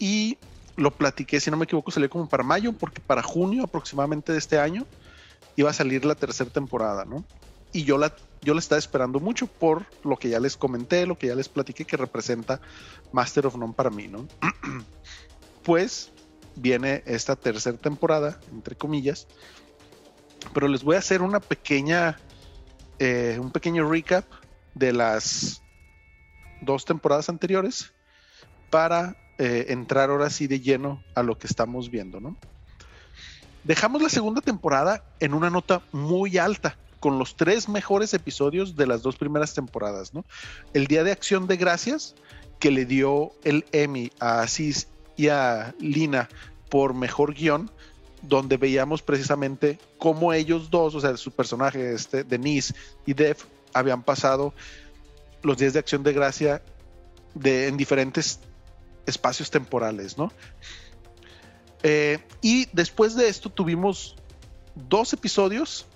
y lo platiqué, si no me equivoco, salió como para mayo, porque para junio aproximadamente de este año iba a salir la tercera temporada, ¿no? Y yo la, yo la estaba esperando mucho por lo que ya les comenté, lo que ya les platiqué que representa Master of None para mí, ¿no? pues viene esta tercera temporada, entre comillas. Pero les voy a hacer una pequeña, eh, un pequeño recap de las dos temporadas anteriores para eh, entrar ahora sí de lleno a lo que estamos viendo, ¿no? Dejamos la segunda temporada en una nota muy alta, con los tres mejores episodios de las dos primeras temporadas, ¿no? El Día de Acción de Gracias, que le dio el Emmy a Asís y a Lina por mejor guion, donde veíamos precisamente cómo ellos dos, o sea, su personaje, este, Denise y Dev, habían pasado los días de acción de gracia de, en diferentes espacios temporales, ¿no? Eh, y después de esto tuvimos dos episodios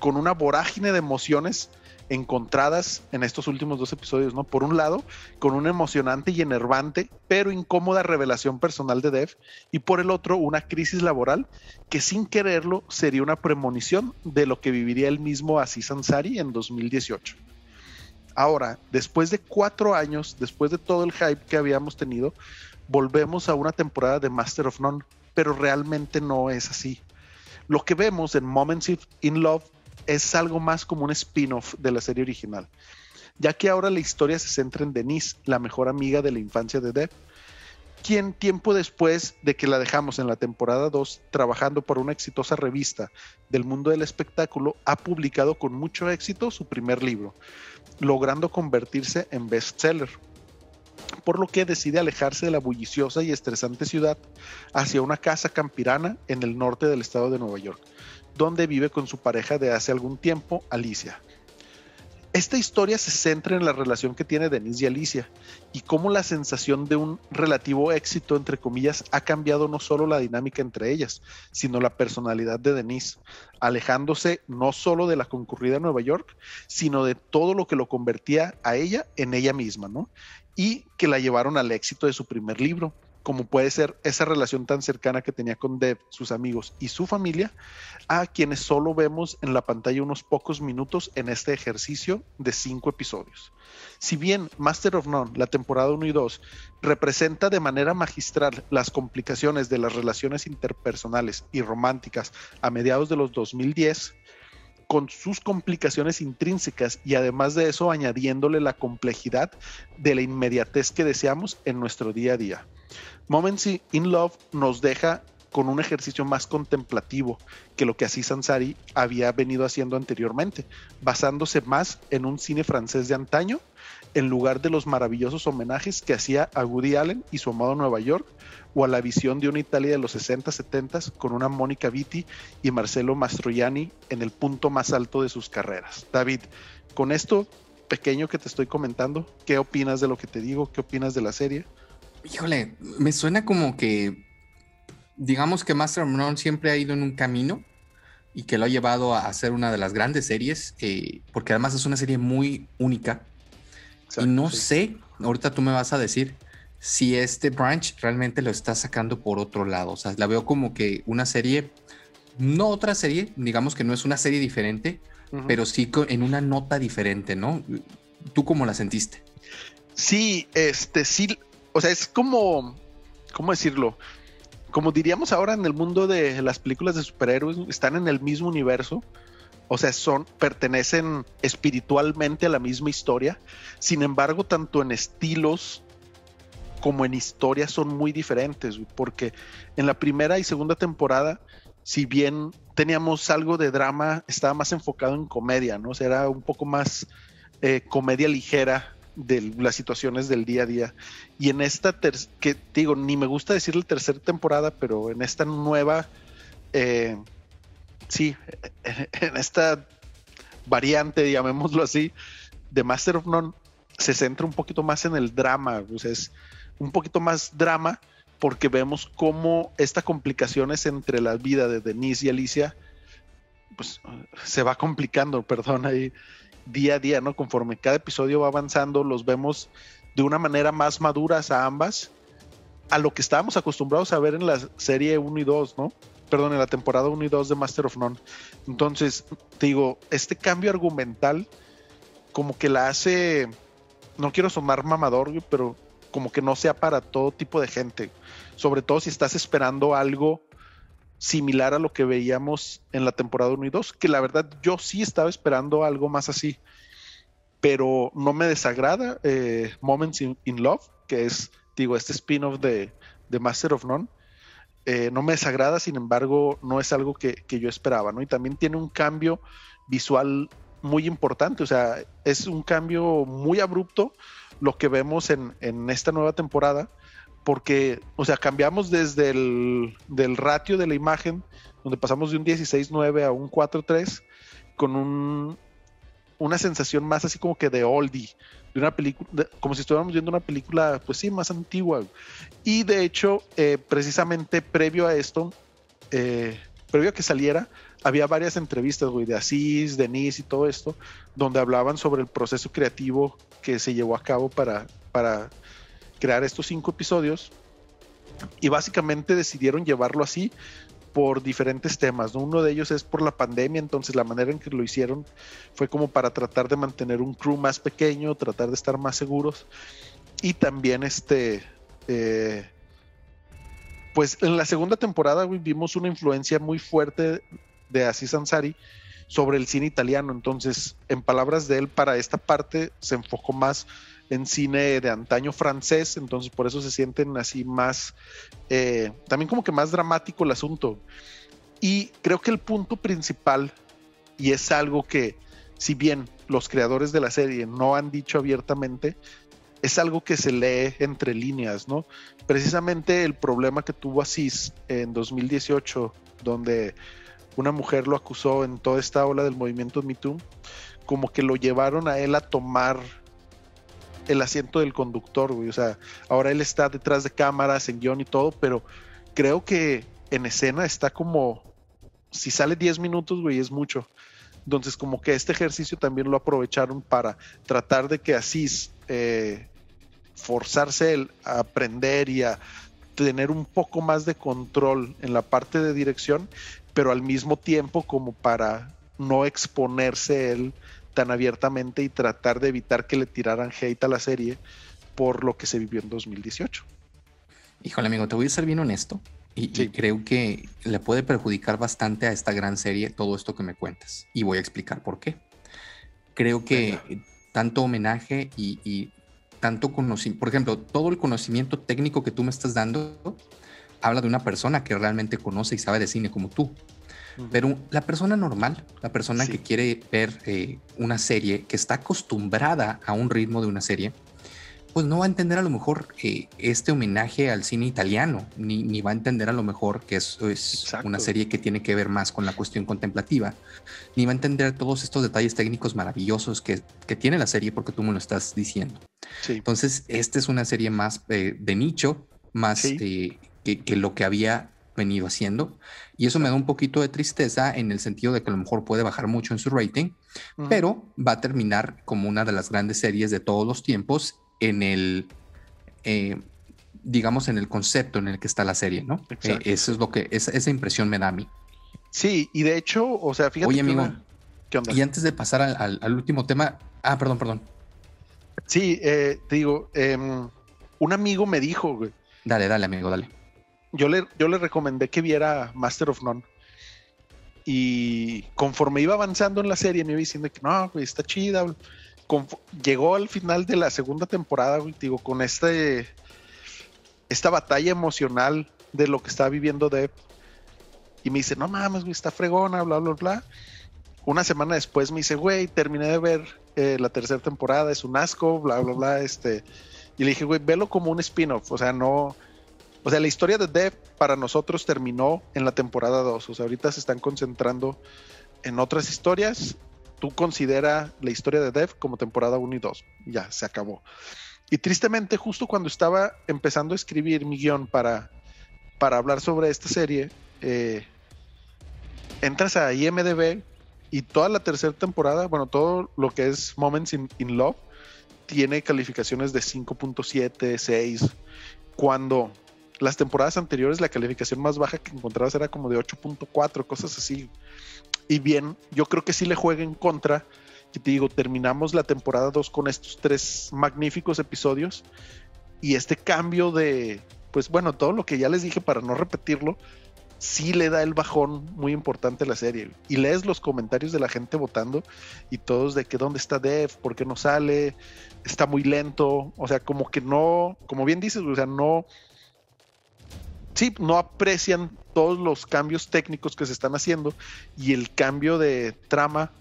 con una vorágine de emociones encontradas en estos últimos dos episodios, ¿no? Por un lado, con una emocionante y enervante, pero incómoda revelación personal de Dev, y por el otro, una crisis laboral que sin quererlo sería una premonición de lo que viviría el mismo Aziz Ansari en 2018. Ahora, después de cuatro años, después de todo el hype que habíamos tenido, volvemos a una temporada de Master of None, pero realmente no es así. Lo que vemos en Moments in Love es algo más como un spin-off de la serie original, ya que ahora la historia se centra en Denise, la mejor amiga de la infancia de Deb, quien tiempo después de que la dejamos en la temporada 2 trabajando por una exitosa revista del mundo del espectáculo, ha publicado con mucho éxito su primer libro, logrando convertirse en bestseller por lo que decide alejarse de la bulliciosa y estresante ciudad hacia una casa campirana en el norte del estado de Nueva York, donde vive con su pareja de hace algún tiempo, Alicia. esta historia se centra en la relación que tiene Denise y Alicia y cómo la sensación de un relativo éxito, entre comillas, ha cambiado no solo la dinámica entre ellas, sino la personalidad de Denise, alejándose no solo de la concurrida Nueva York, sino de todo lo que lo convertía a ella en ella misma, ¿no? Y que la llevaron al éxito de su primer libro como puede ser esa relación tan cercana que tenía con Deb, sus amigos y su familia, a quienes solo vemos en la pantalla unos pocos minutos en este ejercicio de cinco episodios. Si bien Master of None, la temporada 1 y 2, representa de manera magistral las complicaciones de las relaciones interpersonales y románticas a mediados de los 2010, con sus complicaciones intrínsecas y además de eso añadiéndole la complejidad de la inmediatez que deseamos en nuestro día a día. Moments in Love nos deja con un ejercicio más contemplativo que lo que así Sansari había venido haciendo anteriormente, basándose más en un cine francés de antaño en lugar de los maravillosos homenajes que hacía a Woody Allen y su amado Nueva York o a la visión de una Italia de los 60, 70 con una Mónica Vitti y Marcelo Mastroianni en el punto más alto de sus carreras. David, con esto pequeño que te estoy comentando, ¿qué opinas de lo que te digo? ¿Qué opinas de la serie? Híjole, me suena como que, digamos que Master of None siempre ha ido en un camino y que lo ha llevado a ser una de las grandes series, eh, porque además es una serie muy única. y no sé, ahorita tú me vas a decir si este branch realmente lo está sacando por otro lado. O sea, la veo como que una serie, no otra serie, digamos que no es una serie diferente, pero sí en una nota diferente, ¿no? ¿Tú cómo la sentiste? Sí, este, sí, o sea, es como, ¿cómo decirlo? Como diríamos ahora en el mundo de las películas de superhéroes, están en el mismo universo. O sea, son, pertenecen espiritualmente a la misma historia. Sin embargo, tanto en estilos como en historia son muy diferentes, porque en la primera y segunda temporada, si bien teníamos algo de drama, estaba más enfocado en comedia, ¿no? O sea, era un poco más eh, comedia ligera de las situaciones del día a día. Y en esta, que digo, ni me gusta decir la tercera temporada, pero en esta nueva, eh, sí, en esta variante, llamémoslo así, de Master of None, se centra un poquito más en el drama, sea, es un poquito más drama porque vemos cómo esta complicaciones entre la vida de Denise y Alicia, pues se va complicando, perdón, ahí día a día, ¿no? Conforme cada episodio va avanzando, los vemos de una manera más maduras a ambas, a lo que estábamos acostumbrados a ver en la serie 1 y 2, ¿no? Perdón, en la temporada 1 y 2 de Master of None. Entonces, te digo, este cambio argumental como que la hace, no quiero sonar mamador, pero como que no sea para todo tipo de gente. Sobre todo si estás esperando algo similar a lo que veíamos en la temporada 1 y 2, que la verdad yo sí estaba esperando algo más así, pero no me desagrada eh, Moments in, Love, que es, digo, este spin-off de, Master of None. Eh, no me desagrada, sin embargo, no es algo que, yo esperaba, ¿no? Y también tiene un cambio visual muy importante, o sea, es un cambio muy abrupto lo que vemos en, en esta nueva temporada porque, o sea, cambiamos desde el del ratio de la imagen, donde pasamos de un 16.9 a un 4.3, con un, una sensación más así como que de oldie, de una película, como si estuviéramos viendo una película, pues sí, más antigua. Y de hecho, eh, precisamente previo a esto, eh, previo a que saliera, había varias entrevistas, güey, de Asís, Denise y todo esto, donde hablaban sobre el proceso creativo que se llevó a cabo para, para crear estos cinco episodios y básicamente decidieron llevarlo así por diferentes temas. Uno de ellos es por la pandemia, entonces la manera en que lo hicieron fue como para tratar de mantener un crew más pequeño, tratar de estar más seguros y también este... Eh, pues en la segunda temporada vimos una influencia muy fuerte de Aziz Ansari sobre el cine italiano. Entonces, en palabras de él, para esta parte se enfocó más en cine de antaño francés, entonces por eso se sienten así más, eh, también como que más dramático el asunto. Y creo que el punto principal, y es algo que si bien los creadores de la serie no han dicho abiertamente, es algo que se lee entre líneas, ¿no? Precisamente el problema que tuvo Asís en 2018, donde una mujer lo acusó en toda esta ola del movimiento Me como que lo llevaron a él a tomar el asiento del conductor, güey. O sea, ahora él está detrás de cámaras, en guion y todo, pero creo que en escena está como, si sale 10 minutos, güey, es mucho. Entonces, como que este ejercicio también lo aprovecharon para tratar de que así eh, forzarse a aprender y a tener un poco más de control en la parte de dirección, pero al mismo tiempo como para no exponerse él tan abiertamente y tratar de evitar que le tiraran hate a la serie por lo que se vivió en 2018. Híjole, amigo, te voy a ser bien honesto. Y, creo que le puede perjudicar bastante a esta gran serie todo esto que me cuentas. Y voy a explicar por qué. Creo que tanto homenaje y, tanto conocimiento, por ejemplo, todo el conocimiento técnico que tú me estás dando habla de una persona que realmente conoce y sabe de cine como tú. Pero la persona normal, la persona que quiere ver eh, una serie, que está acostumbrada a un ritmo de una serie, pues no va a entender a lo mejor eh, este homenaje al cine italiano, ni, va a entender a lo mejor que eso es una serie que tiene que ver más con la cuestión contemplativa, ni va a entender todos estos detalles técnicos maravillosos que, tiene la serie porque tú me lo estás diciendo. Entonces, esta es una serie más eh, de nicho, más que, lo que había venido haciendo. Y eso me da un poquito de tristeza en el sentido de que a lo mejor puede bajar mucho en su rating, pero va a terminar como una de las grandes series de todos los tiempos en el, eh, digamos, en el concepto en el que está la serie, ¿no? Eh, eso es lo que, esa, esa, impresión me da a mí. Sí, y de hecho, o sea, fíjate. Oye, amigo, ¿qué onda? Y antes de pasar al, último tema, ah, perdón, perdón. Sí, eh, te digo, em, un amigo me dijo, güey. Dale, dale, amigo, dale. Yo le, yo le recomendé que viera Master of None. Y conforme iba avanzando en la serie, me iba diciendo que no, güey, está chida llegó al final de la segunda temporada, digo, con este, esta batalla emocional de lo que está viviendo Deb. Y me dice, no mames, güey, está fregona, bla, bla, bla. Una semana después me dice, güey, terminé de ver eh, la tercera temporada, es un asco, bla, bla, bla. Este. Y le dije, güey, velo como un spin-off. O sea, no. O sea, la historia de Deb para nosotros terminó en la temporada 2. O sea, ahorita se están concentrando en otras historias tú considera la historia de Dev como temporada 1 y 2. Ya, se acabó. Y tristemente, justo cuando estaba empezando a escribir mi guion para, para hablar sobre esta serie, eh, entras a IMDB y toda la tercera temporada, bueno, todo lo que es Moments in, Love, tiene calificaciones de 5.7, 6, cuando las temporadas anteriores la calificación más baja que encontrabas era como de 8.4, cosas así. Y bien, yo creo que sí le juega en contra. Que te digo, terminamos la temporada 2 con estos tres magníficos episodios. Y este cambio de, pues bueno, todo lo que ya les dije para no repetirlo, sí le da el bajón muy importante a la serie. Y lees los comentarios de la gente votando y todos de que dónde está Dev, por qué no sale, está muy lento, o sea, como que no, como bien dices, o sea, no, sí, no aprecian todos los cambios técnicos que se están haciendo y el cambio de trama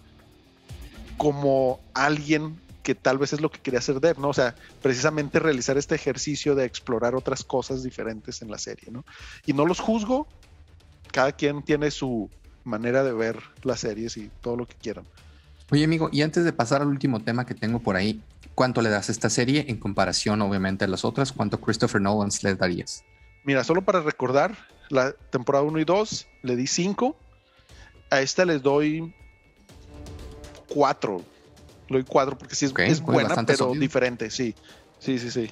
como alguien que tal vez es lo que quería hacer Dev, ¿no? O sea, precisamente realizar este ejercicio de explorar otras cosas diferentes en la serie, ¿no? Y no los juzgo, cada quien tiene su manera de ver las series y todo lo que quieran. Oye, amigo, y antes de pasar al último tema que tengo por ahí, ¿cuánto le das a esta serie en comparación, obviamente, a las otras? ¿Cuánto Christopher Nolan le darías? Mira, solo para recordar, la temporada 1 y 2 le di 5. A esta les doy 4. Le doy 4 porque sí es, buena, pero diferente, sí. Sí, sí, sí.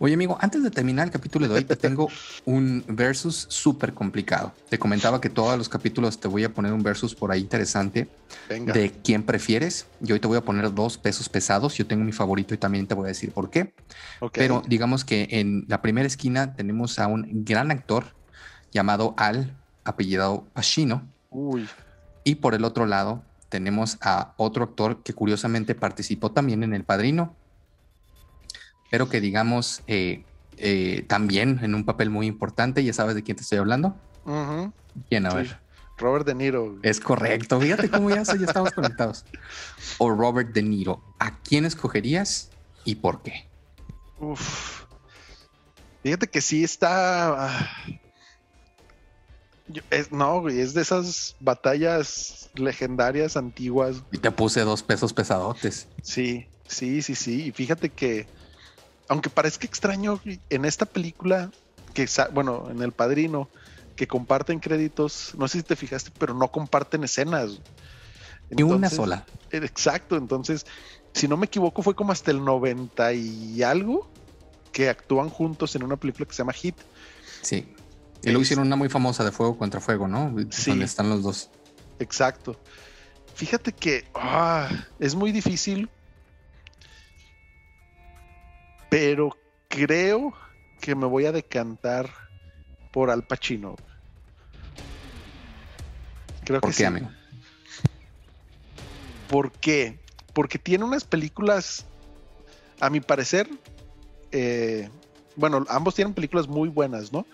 Oye, amigo, antes de terminar el capítulo de hoy, te tengo un versus súper complicado. Te comentaba que todos los capítulos te voy a poner un versus por ahí interesante de quién prefieres. Yo hoy te voy a poner dos pesos pesados. Yo tengo mi favorito y también te voy a decir por qué. Pero digamos que en la primera esquina tenemos a un gran actor llamado Al, apellidado Pacino. Uy. Y por el otro lado tenemos a otro actor que curiosamente participó también en El Padrino, pero que digamos eh, eh, también en un papel muy importante. ¿Ya sabes de quién te estoy hablando? ¿Quién? A ver. Robert De Niro. Es correcto. Fíjate cómo ya, ya estamos conectados. O Robert De Niro. ¿A quién escogerías y por qué? Uf. Fíjate que sí está. Ah, es, no, güey, es de esas batallas legendarias antiguas. Y te puse dos pesos pesadotes. Sí, sí, sí, sí. Y fíjate que, aunque parezca extraño, en esta película, que bueno, en El Padrino, que comparten créditos, no sé si te fijaste, pero no comparten escenas. Ni una sola. Exacto, entonces, si no me equivoco, fue como hasta el 90 y algo que actúan juntos en una película que se llama Hit. Sí. Y luego hicieron una muy famosa de Fuego contra Fuego, ¿no? Sí. Donde están los dos. Exacto. Fíjate que ah, es muy difícil, pero creo que me voy a decantar por Al Pacino. Creo ¿Por qué, amigo? ¿Por qué? Porque tiene unas películas, a mi parecer, eh, bueno, ambos tienen películas muy buenas, ¿no?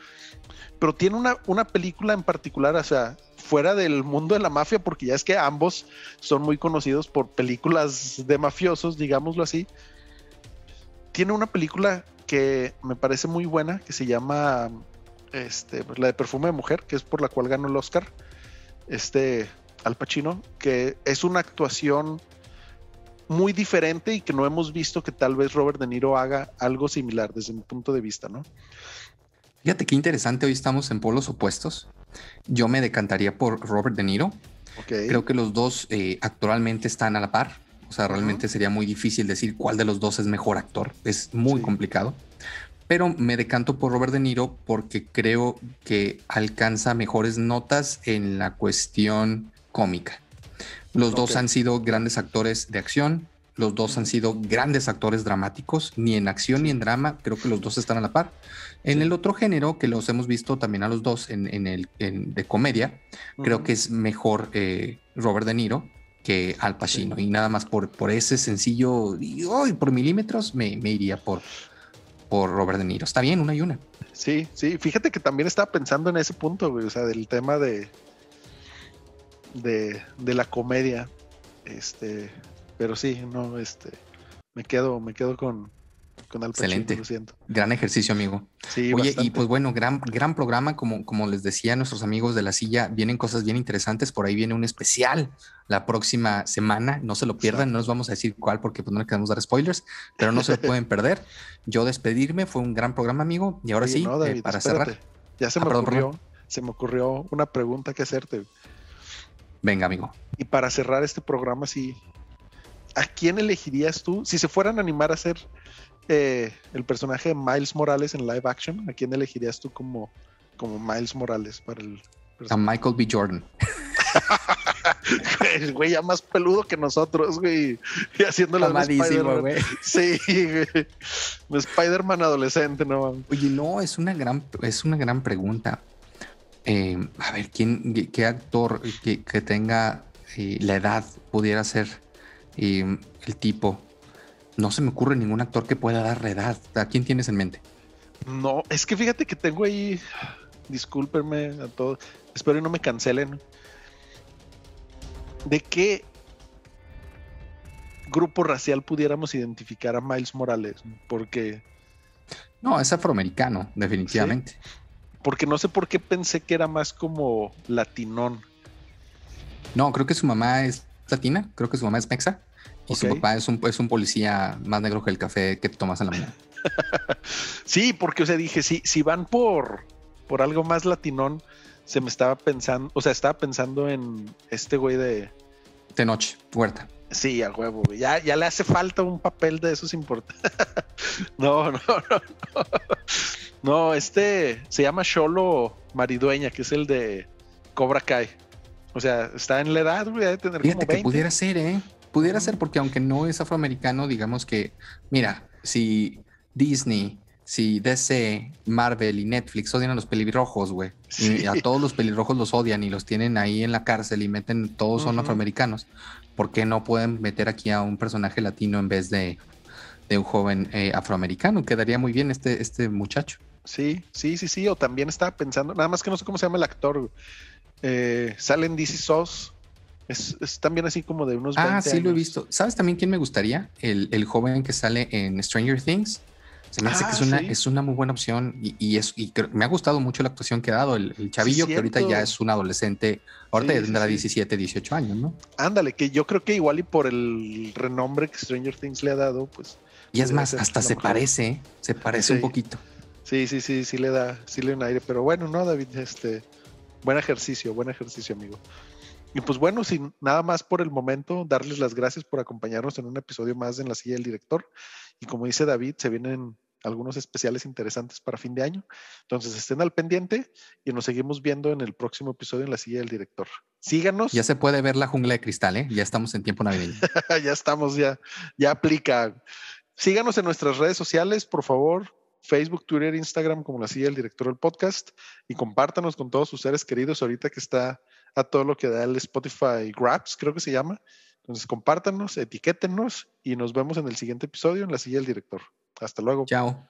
Pero tiene una, una película en particular, o sea, fuera del mundo de la mafia, porque ya es que ambos son muy conocidos por películas de mafiosos, digámoslo así. Tiene una película que me parece muy buena, que se llama este, la de Perfume de Mujer, que es por la cual ganó el Oscar, este Al Pacino, que es una actuación muy diferente y que no hemos visto que tal vez Robert De Niro haga algo similar desde mi punto de vista, ¿no? Fíjate qué interesante, hoy estamos en polos opuestos. Yo me decantaría por Robert De Niro. Creo que los dos eh, actualmente están a la par. O sea, realmente sería muy difícil decir cuál de los dos es mejor actor. Es muy complicado. Pero me decanto por Robert De Niro porque creo que alcanza mejores notas en la cuestión cómica. Los dos han sido grandes actores de acción, los dos han sido grandes actores dramáticos, ni en acción ni en drama, creo que los dos están a la par. En el otro género, que los hemos visto también a los dos en, el de comedia, creo que es mejor eh, Robert De Niro que Al Pacino. Y nada más por, por ese sencillo, y por milímetros, me, iría por, por Robert De Niro. Está bien, una y una. Sí, sí, fíjate que también estaba pensando en ese punto, o sea, del tema de, de, de la comedia. Este, pero sí, no, este, me quedo, me quedo con, con Al Excelente. Gran ejercicio, amigo. Sí, Oye, y pues bueno, gran, gran programa, como, como les decía nuestros amigos de la silla, vienen cosas bien interesantes. Por ahí viene un especial la próxima semana. No se lo pierdan, no nos vamos a decir cuál porque pues no le queremos dar spoilers, pero no se lo pueden perder. Yo despedirme, fue un gran programa, amigo. Y ahora sí, eh, para cerrar. Ya se ah, me ocurrió, se me ocurrió una pregunta que hacerte. Venga, amigo. Y para cerrar este programa, sí, ¿a quién elegirías tú? Si se fueran a animar a hacer eh, el personaje de Miles Morales en live action, ¿a quién elegirías tú como, como Miles Morales para el A Michael B. Jordan. el güey ya más peludo que nosotros, güey. Y haciéndole Spider-Man. Güey. Sí, güey. Un Spider-Man adolescente, ¿no? Oye, no, es una gran, es una gran pregunta. Eh, a ver, ¿quién, qué actor que, tenga eh, la edad pudiera ser eh, el tipo? No se me ocurre ningún actor que pueda dar edad. ¿A quién tienes en mente? No, es que fíjate que tengo ahí. Discúlpenme a todos. Espero que no me cancelen. ¿De qué grupo racial pudiéramos identificar a Miles Morales? Porque. No, es afroamericano, definitivamente porque no sé por qué pensé que era más como latinón. No, creo que su mamá es latina, creo que su mamá es mexa. Y su papá es un, es un policía más negro que el café que tomas en la mañana. sí, porque, o sea, dije, si, si van por, por algo más latinón, se me estaba pensando, o sea, estaba pensando en este güey de... De noche, puerta. Sí, al huevo, Ya, ya le hace falta un papel de esos importantes. no, no, no, no. No, este se llama Cholo Maridueña, que es el de Cobra Kai. O sea, está en la edad, güey, de tener Fíjate que pudiera ser, ¿eh? Pudiera ser porque aunque no es afroamericano, digamos que, mira, si Disney, si DC, Marvel y Netflix odian a los pelirrojos, güey, y a todos los pelirrojos los odian y los tienen ahí en la cárcel y meten, todos son afroamericanos, ¿por qué no pueden meter aquí a un personaje latino en vez de, de un joven eh, afroamericano? Quedaría muy bien este, este muchacho. Sí, sí, sí, sí. O también estaba pensando, nada más que no sé cómo se llama el actor. Eh, sale en DC Sauce. Es, también así como de unos. Ah, sí, lo he visto. ¿Sabes también quién me gustaría? El, joven que sale en Stranger Things. Se me hace que es ah, una, es una muy buena opción y, es, y me ha gustado mucho la actuación que ha dado el, chavillo, que ahorita ya es un adolescente, ahorita tendrá 17, 18 años, ¿no? Ándale, que yo creo que igual y por el renombre que Stranger Things le ha dado, pues. Y es más, hasta se parece, se parece un poquito. Sí, sí, sí, sí le da, sí le da un aire, pero bueno, no, David, este, buen ejercicio, buen ejercicio, amigo. Y pues bueno, sin nada más por el momento, darles las gracias por acompañarnos en un episodio más en la silla del director. Y como dice David, se vienen algunos especiales interesantes para fin de año. Entonces estén al pendiente y nos seguimos viendo en el próximo episodio en la silla del director. Síganos. Ya se puede ver la jungla de cristal, ¿eh? Ya estamos en tiempo navideño. ya estamos, ya, ya aplica. Síganos en nuestras redes sociales, por favor. Facebook, Twitter, Instagram, como la silla del director del podcast. Y compártanos con todos sus seres queridos ahorita que está a todo lo que da el Spotify Grabs, creo que se llama. Entonces, compártanos, etiquétenos y nos vemos en el siguiente episodio en la silla del director. Hasta luego. Chao.